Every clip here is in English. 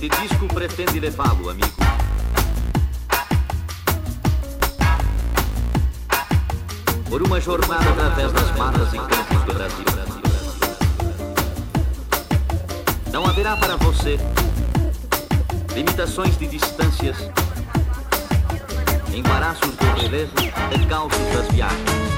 Este disco pretende levá-lo, amigo. Por uma jornada através das matas e campos do Brasil. Não haverá para você limitações de distâncias, embaraços do relevo, decalços das viagens.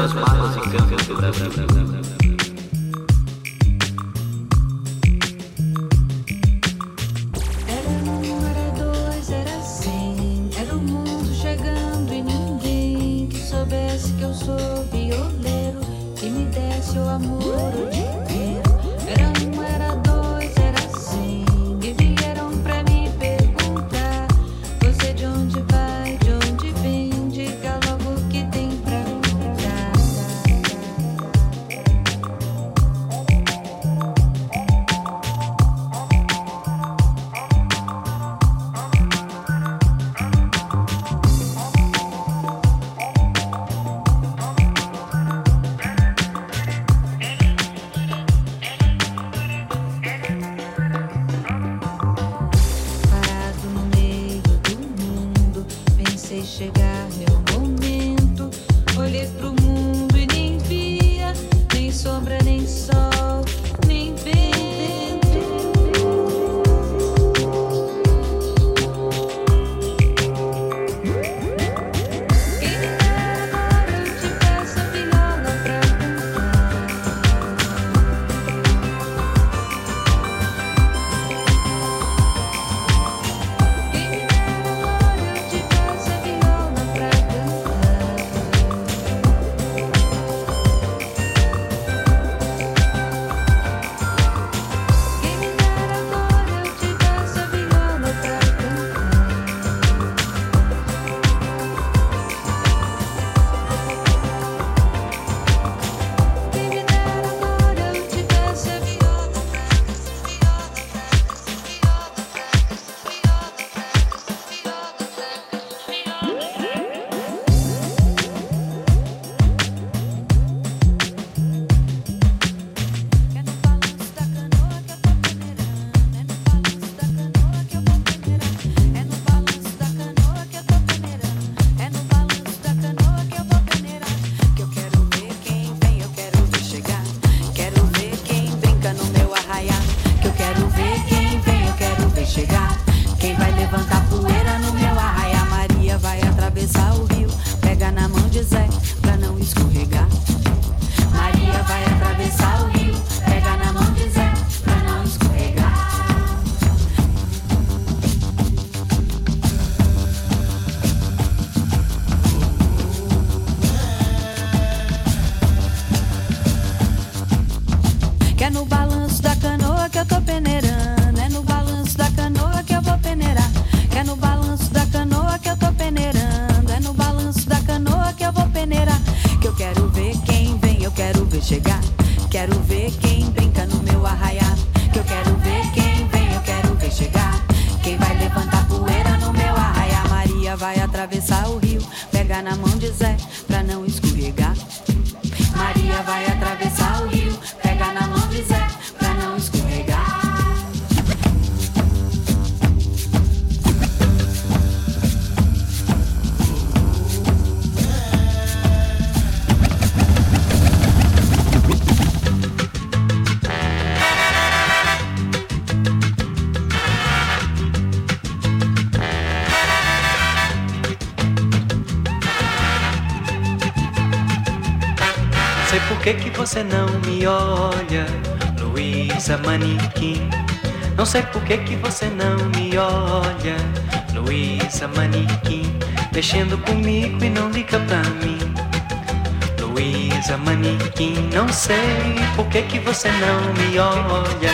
Das matas e. que que você não me olha? Luísa Manequim, mexendo comigo e não liga pra mim. Luísa Manequim, não sei por que que você não me olha.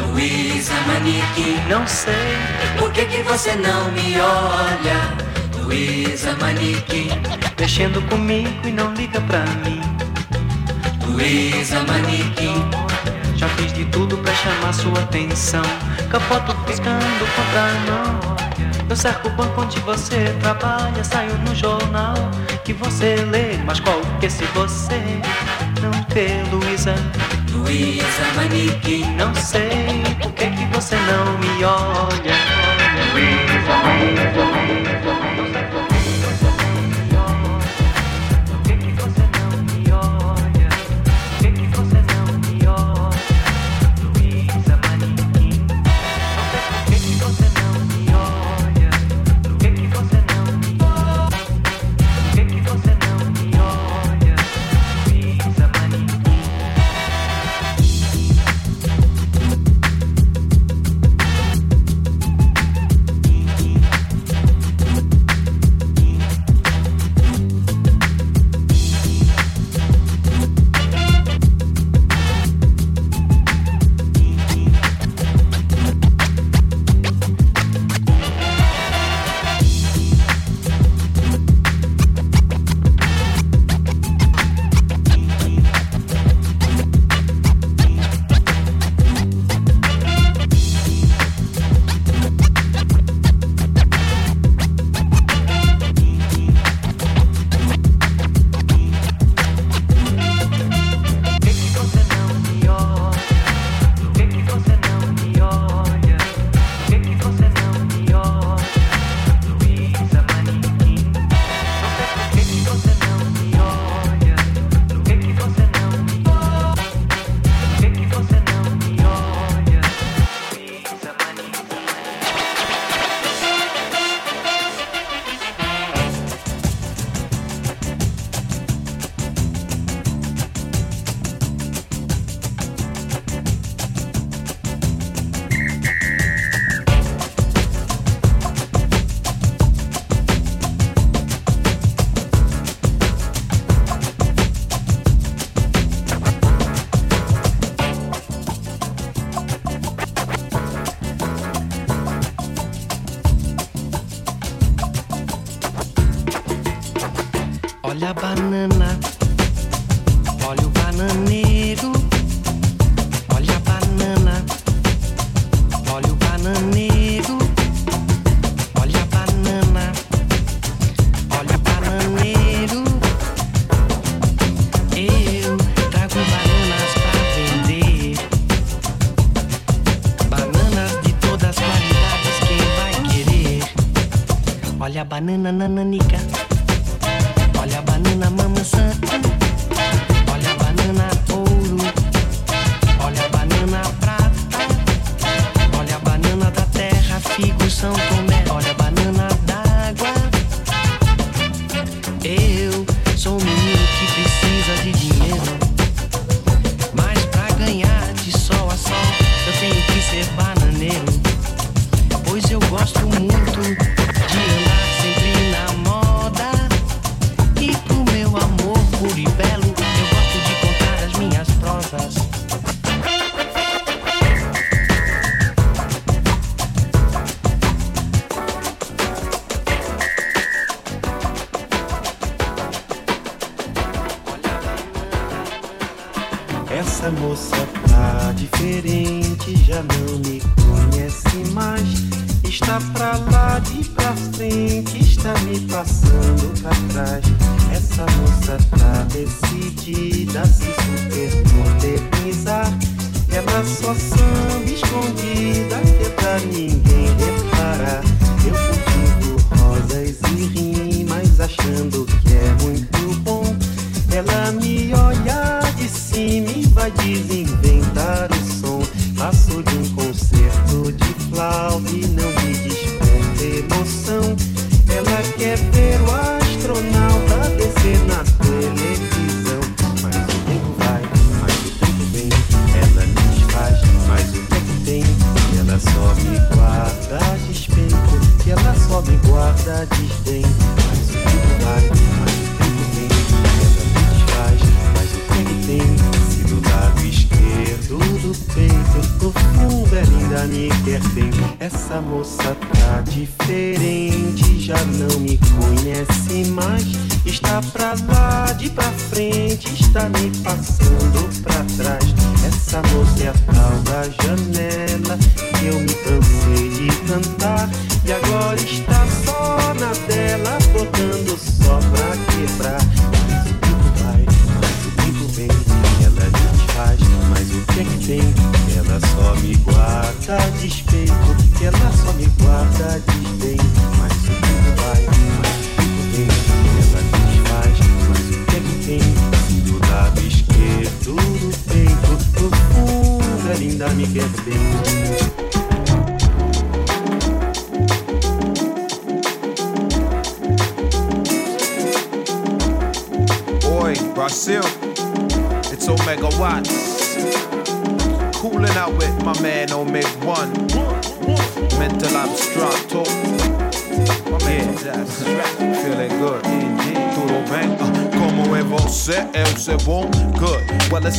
Luísa Manequim, não sei por que que você não me olha. Luísa Manequim, mexendo comigo e não liga pra mim. Luísa Manequim, já fiz de tudo pra chamar sua atenção. Capoto piscando contra nós. Eu cerco o banco onde você trabalha. Saiu no jornal que você lê. Mas qual que se você não vê, Luísa? Luísa Manique. Não sei por que, que você não me olha. Luísa Manique.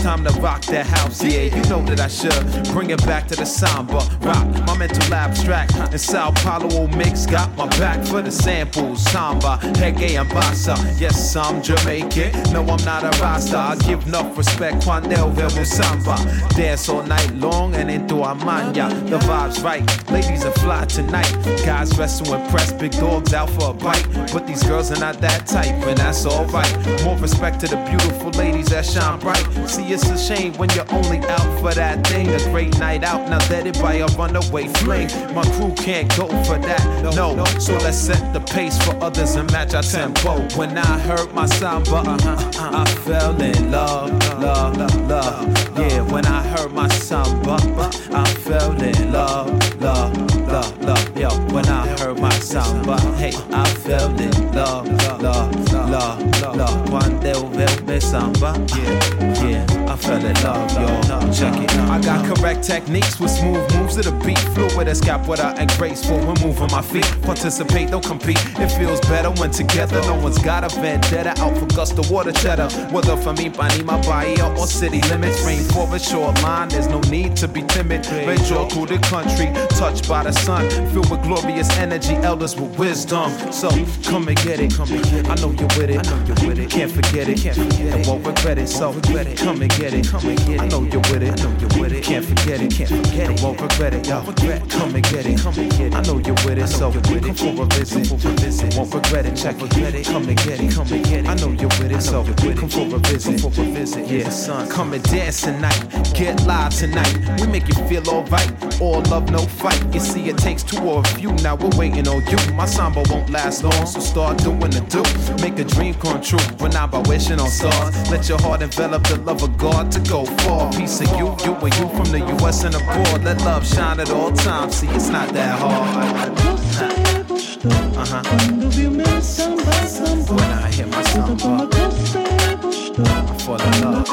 time to rock that house. Yeah, you know that I should bring it back to the samba too abstract. And Sao Paulo mix got my back for the samples. Samba, Reggae, and Bassa. Yes, I'm Jamaican. No, I'm not a Rasta. I give enough respect cuando vemos samba. Dance all night long and into our. The vibe's right. Ladies are fly tonight. Guys dressed to impress. Big dogs out for a bite. But these girls are not that type, and that's alright. More respect to the beautiful ladies that shine bright. See, it's a shame when you're only out for that thing. A great night out. Now let it by a runaway flame. My crew can't go for that, no. So let's set the pace for others and match our tempo. When I heard my samba, uh-huh, I fell in love, love, love, love. Yeah, when I heard my samba, I fell in love, love, love, love. Yo, when I heard my samba, hey, I fell in love, love, love, love. Cuando eu samba. Yeah, yeah, I fell in love, y'all. Check it. I got correct techniques with smooth moves of the beat. Fluid escapula and graceful when moving my feet. Participate, don't compete. It feels better when together. No one's got a vendetta out for gusto water cheddar. Whether for me, Panima, Bahia, or city limits. Rainforest shoreline, there's no need to be timid. Venture through the country, touched by the sun. Filled with glorious energy, elders with wisdom. So come and get it, come and get it. I know you're with it, I know you're with it. Can't forget it, can't forget it. And won't regret it, so. Come and get it, come and get it. I know you're with it, I know you're with it. Can't forget it, can't forget it. Won't regret it, y'all. Come and get it, come and get it. I know you're with it, so come for a visit, for a visit. Won't regret it, check it. Come and get it, come and get it. I know you're with it, so come for a visit, for a visit. Yeah, son, come and dance tonight. Get live tonight. We make you feel alright. All love, no fight. You see, it takes two or a few. Now we're waiting on you. My samba won't last long, so start doing the do. Make a dream come true. Not by wishing on stars. Let your heart envelop the love of God to go far. Piece of you, you and you from the US and abroad. Let love shine at all times. See, it's not that hard. Uh-huh. When I hear my samba, I love. Fall in love.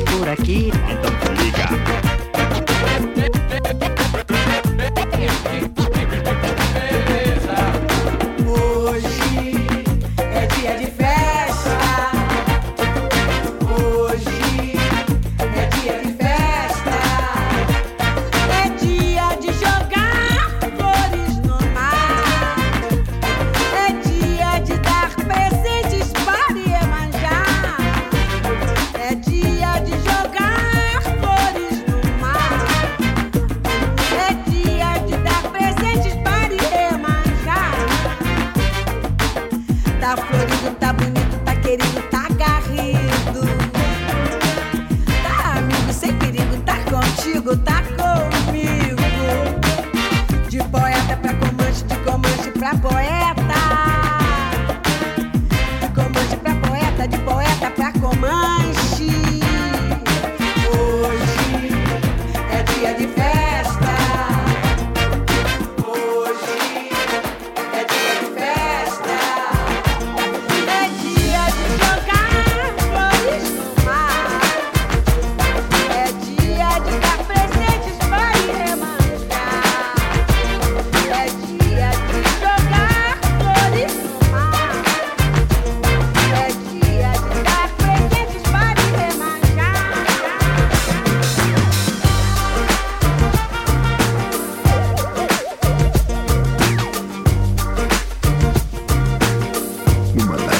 por aquí. Entonces diga.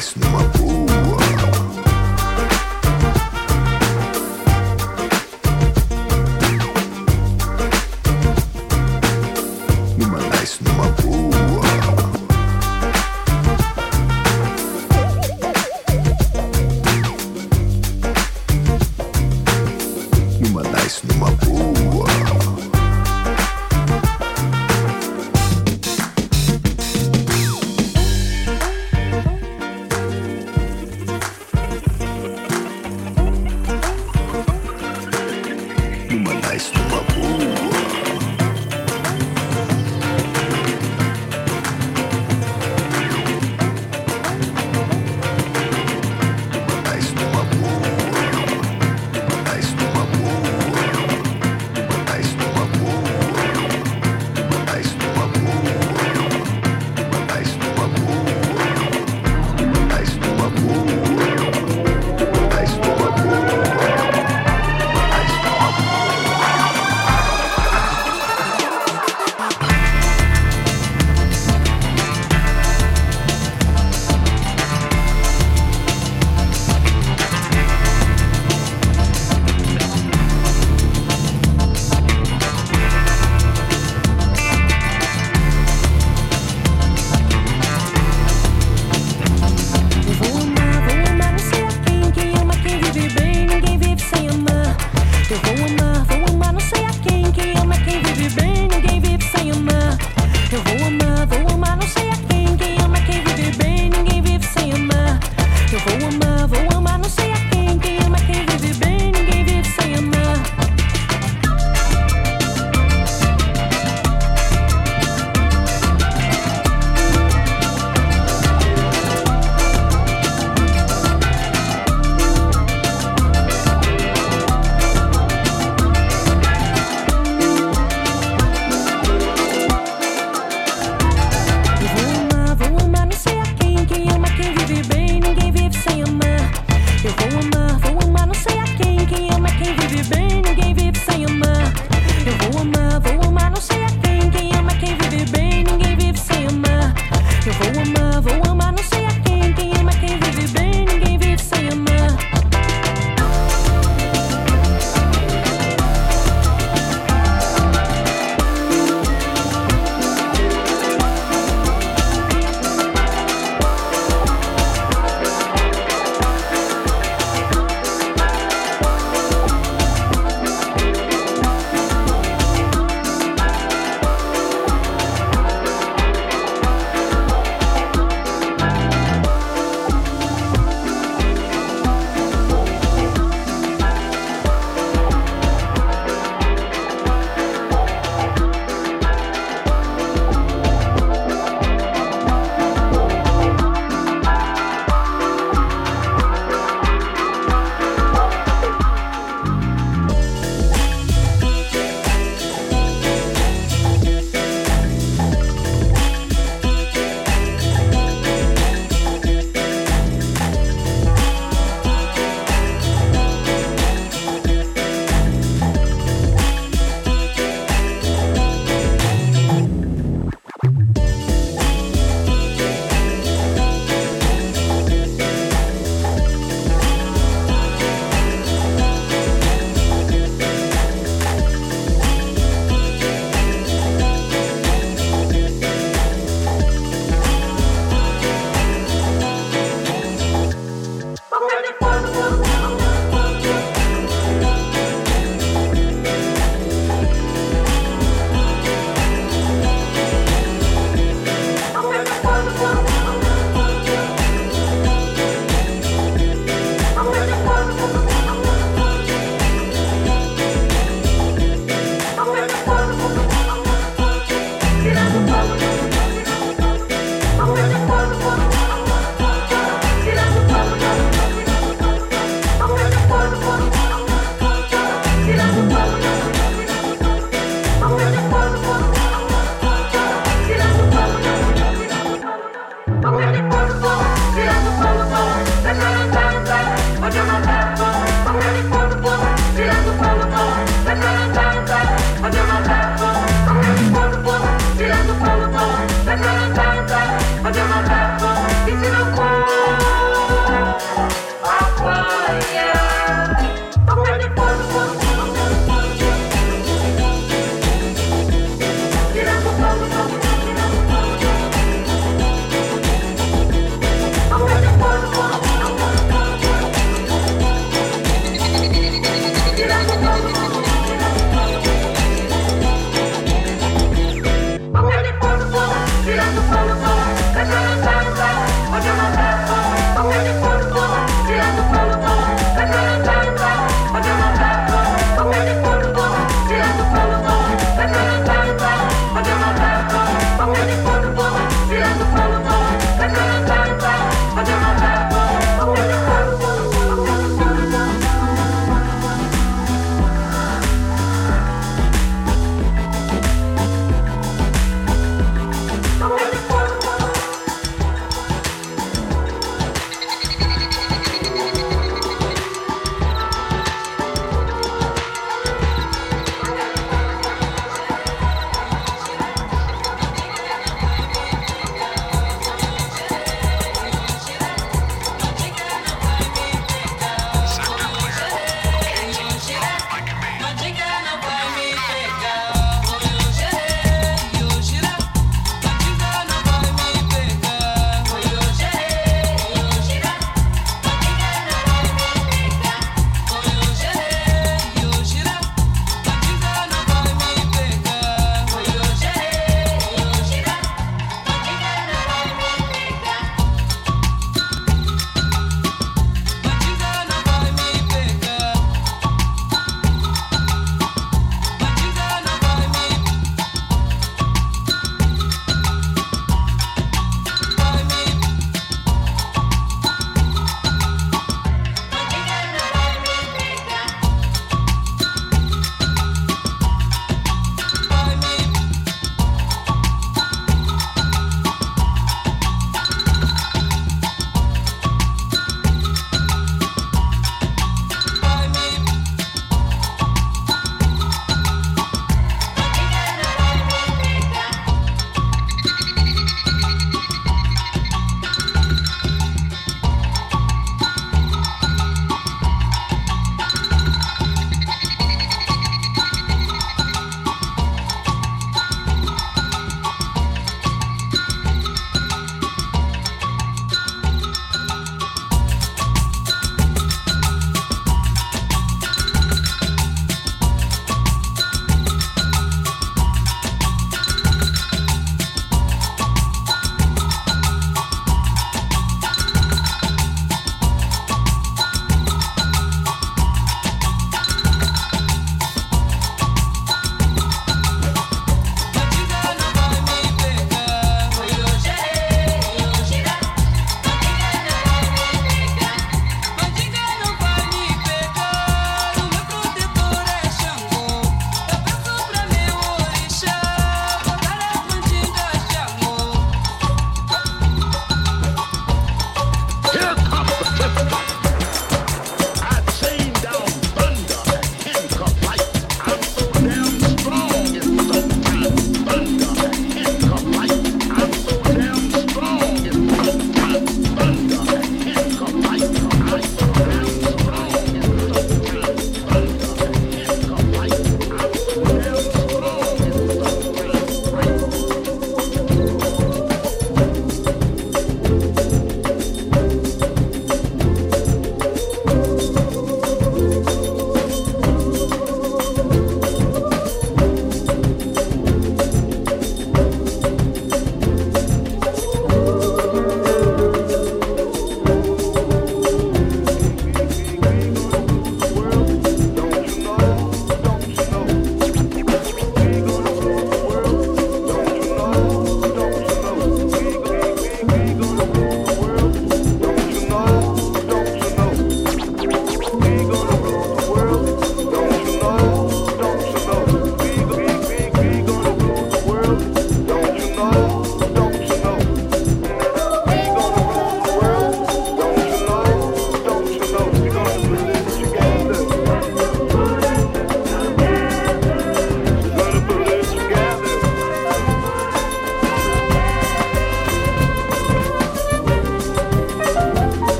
Nice my boa.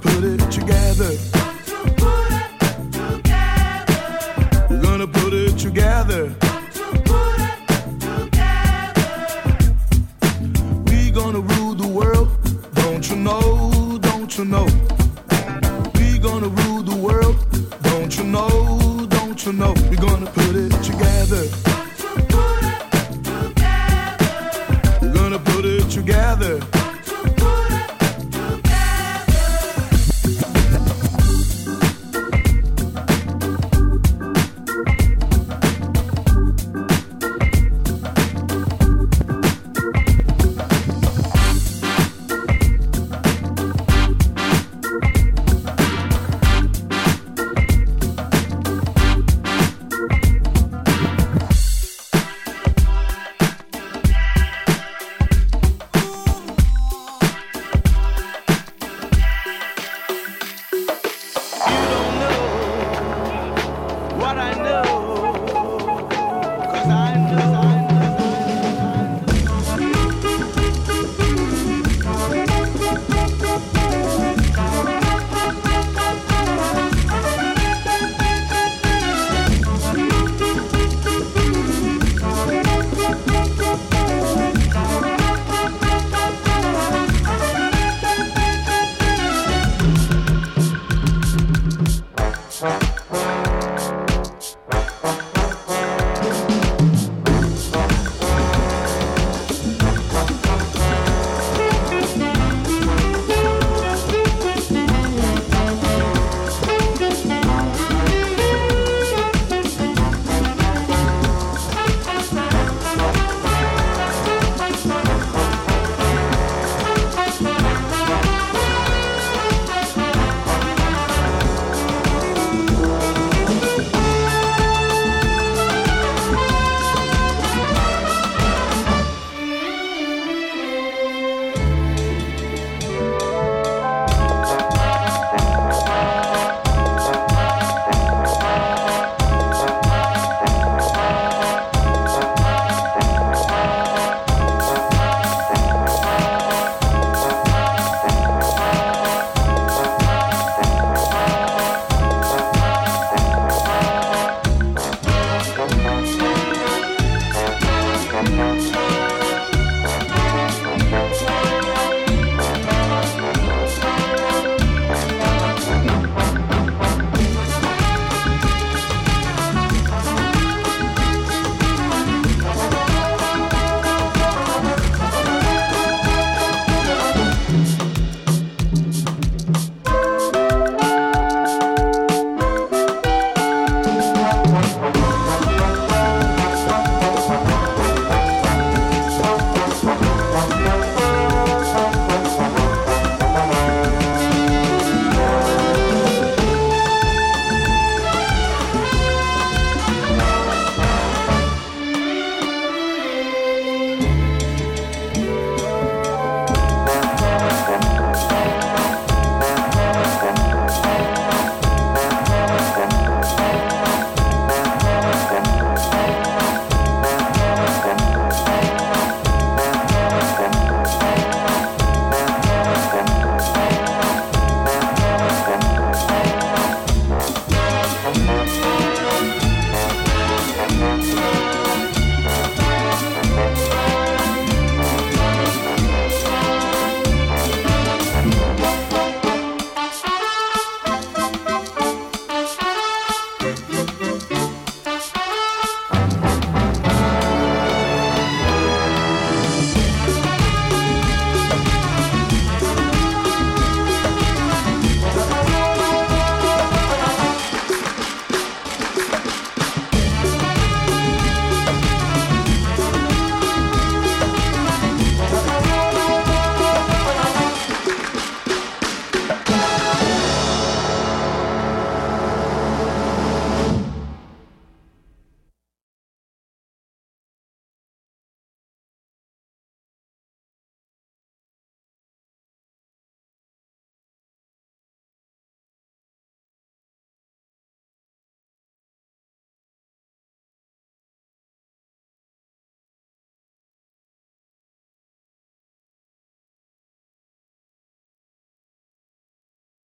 put it together. Gonna put it together. We're gonna put it together. We gonna rule the world, don't you know? Don't you know? We gonna rule the world, don't you know? Don't you know? We're gonna put it together.